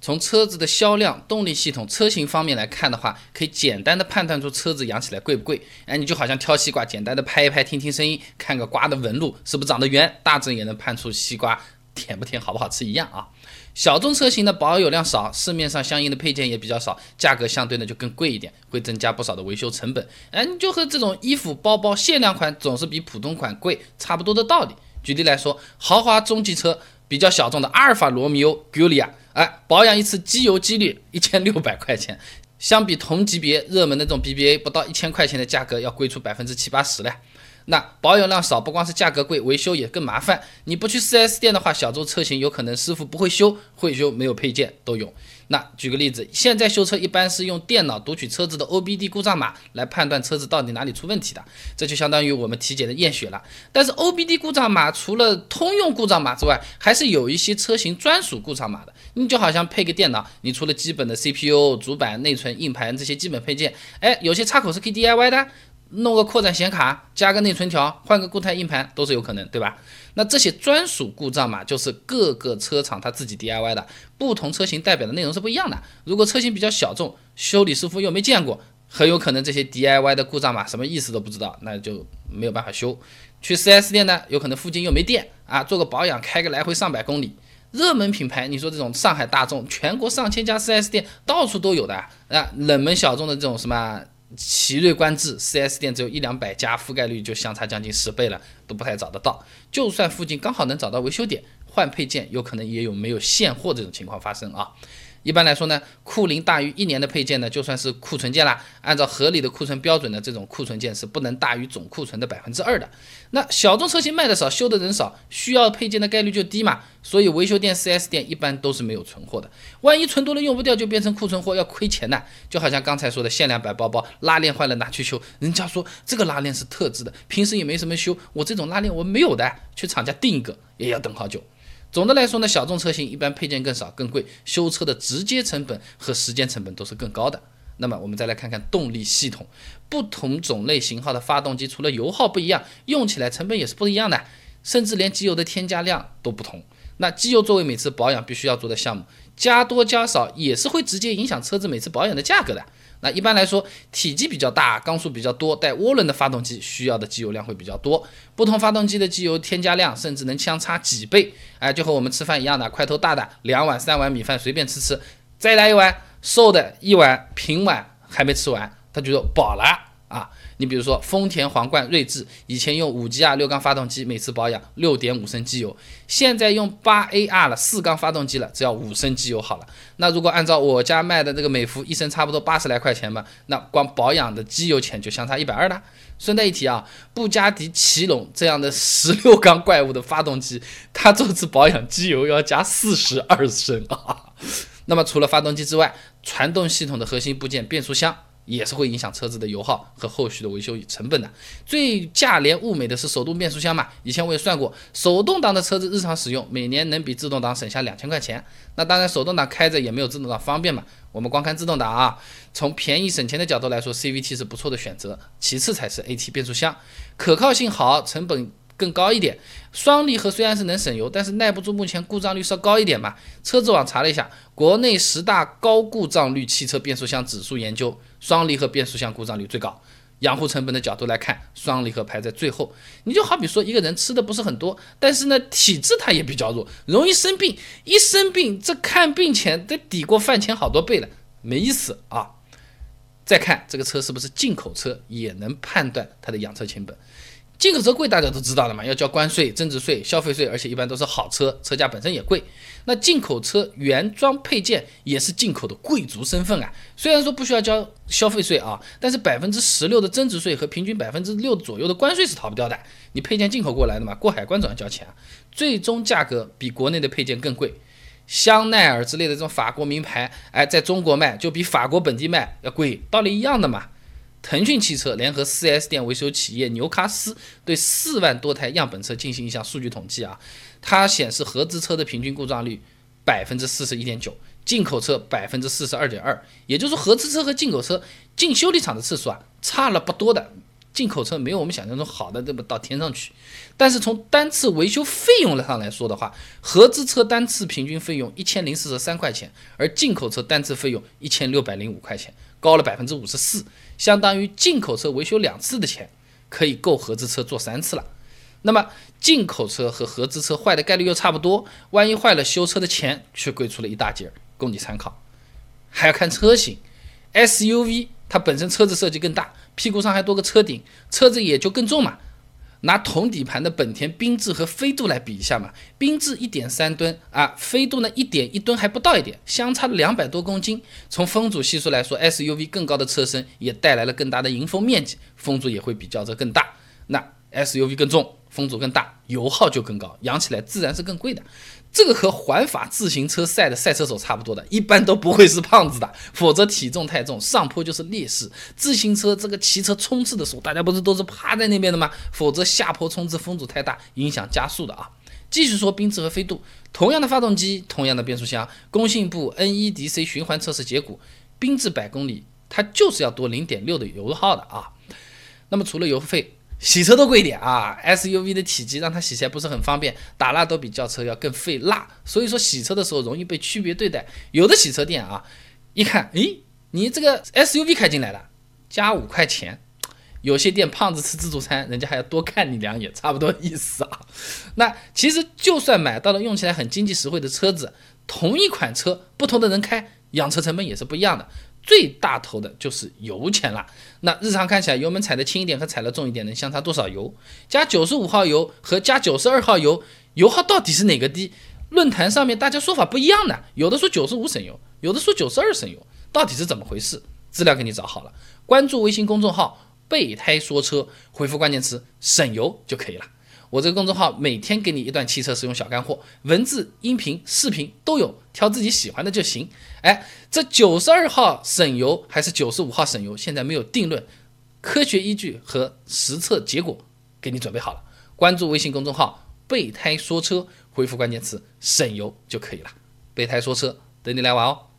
从车子的销量、动力系统、车型方面来看的话，可以简单的判断出车子养起来贵不贵。哎，你就好像挑西瓜，简单的拍一拍，听听声音，看个瓜的纹路是不是长得圆，大致也能判出西瓜甜不甜、好不好吃一样啊。小众车型的保有量少，市面上相应的配件也比较少，价格相对呢就更贵一点，会增加不少的维修成本。哎，你就和这种衣服、包包限量款总是比普通款贵差不多的道理。举例来说，豪华中级车比较小众的阿尔法罗密欧 Giulia。哎，保养一次机油机滤一千六百块钱，相比同级别热门的这种 BBA 不到一千块钱的价格要贵出百分之七八十了。那保有量少，不光是价格贵，维修也更麻烦。你不去 4S 店的话，小众车型有可能师傅不会修，会修没有配件都有。那举个例子，现在修车一般是用电脑读取车子的 OBD 故障码来判断车子到底哪里出问题的，这就相当于我们体检的验血了。但是 OBD 故障码除了通用故障码之外，还是有一些车型专属故障码的。你就好像配个电脑，你除了基本的 CPU、主板、内存、硬盘这些基本配件，哎，有些插口是可以 DIY 的。弄个扩展显卡，加个内存条，换个固态硬盘都是有可能，对吧？那这些专属故障码就是各个车厂它自己 DIY 的，不同车型代表的内容是不一样的。如果车型比较小众，修理师傅又没见过，很有可能这些 DIY 的故障码什么意思都不知道，那就没有办法修。去 4S 店呢，有可能附近又没电啊，做个保养开个来回上百公里。热门品牌，你说这种上海大众，全国上千家 4S 店到处都有的啊。冷门小众的这种什么？奇瑞、观致四 S 店只有一两百家，覆盖率就相差将近十倍了，都不太找得到。就算附近刚好能找到维修点，换配件有可能也有没有现货这种情况发生啊。一般来说呢，库龄大于一年的配件呢，就算是库存件啦。按照合理的库存标准呢，这种库存件是不能大于总库存的百分之二的。那小众车型卖的少，修的人少，需要配件的概率就低嘛。所以维修店、4S 店一般都是没有存货的。万一存多了用不掉，就变成库存货，要亏钱的。就好像刚才说的限量版包包，拉链坏了拿去修，人家说这个拉链是特制的，平时也没什么修，我这种拉链我没有的，去厂家订一个也要等好久。总的来说呢，小众车型一般配件更少、更贵，修车的直接成本和时间成本都是更高的。那么我们再来看看动力系统，不同种类型号的发动机除了油耗不一样，用起来成本也是不一样的，甚至连机油的添加量都不同。那机油作为每次保养必须要做的项目，加多加少也是会直接影响车子每次保养的价格的。那一般来说，体积比较大、缸数比较多、带涡轮的发动机需要的机油量会比较多。不同发动机的机油添加量甚至能相差几倍。哎，就和我们吃饭一样的，块头大的两碗、三碗米饭随便吃吃，再来一碗瘦的，一碗平碗还没吃完，他就说饱了啊。你比如说丰田皇冠、锐志，以前用五 G R 六缸发动机，每次保养六点五升机油，现在用八 A R 了四缸发动机了，只要五升机油好了。那如果按照我家卖的这个美孚，一升差不多八十来块钱嘛，那光保养的机油钱就相差一百二了。顺带一提啊，布加迪奇隆这样的十六缸怪物的发动机，它这次保养机油要加四十二升啊。那么除了发动机之外，传动系统的核心部件变速箱。也是会影响车子的油耗和后续的维修成本的。最价廉物美的是手动变速箱嘛？以前我也算过，手动挡的车子日常使用每年能比自动挡省下两千块钱。那当然，手动挡开着也没有自动挡方便嘛。我们光看自动挡啊，从便宜省钱的角度来说，CVT 是不错的选择，其次才是 AT 变速箱，可靠性好，成本。更高一点，双离合虽然是能省油，但是耐不住目前故障率稍高一点嘛。车子网查了一下，国内十大高故障率汽车变速箱指数研究，双离合变速箱故障率最高。养护成本的角度来看，双离合排在最后。你就好比说一个人吃的不是很多，但是呢体质他也比较弱，容易生病。一生病，这看病钱得抵过饭钱好多倍了，没意思啊。再看这个车是不是进口车，也能判断它的养车成本。进口车贵，大家都知道的嘛，要交关税、增值税、消费税，而且一般都是好车，车价本身也贵。那进口车原装配件也是进口的贵族身份啊。虽然说不需要交消费税啊，但是百分之十六的增值税和平均百分之六左右的关税是逃不掉的。你配件进口过来的嘛，过海关总要交钱啊。最终价格比国内的配件更贵。香奈儿之类的这种法国名牌，哎，在中国卖就比法国本地卖要贵，道理一样的嘛。腾讯汽车联合 4S 店维修企业纽卡斯对四万多台样本车进行一项数据统计啊，它显示合资车的平均故障率百分之四十一点九，进口车百分之四十二点二，也就是说合资车和进口车进修理厂的次数啊差了不多的，进口车没有我们想象中好的这么到天上去。但是从单次维修费用上来说的话，合资车单次平均费用一千零四十三块钱，而进口车单次费用一千六百零五块钱，高了百分之五十四，相当于进口车维修两次的钱，可以够合资车做三次了。那么进口车和合资车坏的概率又差不多，万一坏了，修车的钱却贵出了一大截，供你参考。还要看车型，SUV 它本身车子设计更大，屁股上还多个车顶，车子也就更重嘛。拿同底盘的本田缤智和飞度来比一下嘛，缤智一点三吨啊，飞度呢一点一吨还不到一点，相差了两百多公斤。从风阻系数来说，SUV 更高的车身也带来了更大的迎风面积，风阻也会比较着更大。那 SUV 更重。风阻更大，油耗就更高，养起来自然是更贵的。这个和环法自行车赛的赛车手差不多的，一般都不会是胖子的，否则体重太重，上坡就是劣势。自行车这个骑车冲刺的时候，大家不是都是趴在那边的吗？否则下坡冲刺风阻太大，影响加速的啊。继续说缤智和飞度，同样的发动机，同样的变速箱，工信部 NEDC 循环测试结果，缤智百公里它就是要多零点六的油耗的啊。那么除了油费，洗车都贵一点啊，SUV 的体积让它洗起来不是很方便，打蜡都比轿车要更费蜡，所以说洗车的时候容易被区别对待。有的洗车店啊，一看，诶，你这个 SUV 开进来了，加五块钱。有些店胖子吃自助餐，人家还要多看你两眼，差不多意思啊。那其实就算买到了用起来很经济实惠的车子，同一款车，不同的人开，养车成本也是不一样的。最大头的就是油钱了。那日常看起来，油门踩的轻一点和踩的重一点能相差多少油？加九十五号油和加九十二号油，油耗到底是哪个低？论坛上面大家说法不一样的，有的说九十五省油，有的说九十二省油，到底是怎么回事？资料给你找好了，关注微信公众号“备胎说车”，回复关键词“省油”就可以了。我这个公众号每天给你一段汽车使用小干货，文字、音频、视频都有，挑自己喜欢的就行。哎，这九十二号省油还是九十五号省油，现在没有定论，科学依据和实测结果给你准备好了。关注微信公众号“备胎说车”，回复关键词“省油”就可以了。备胎说车，等你来玩哦。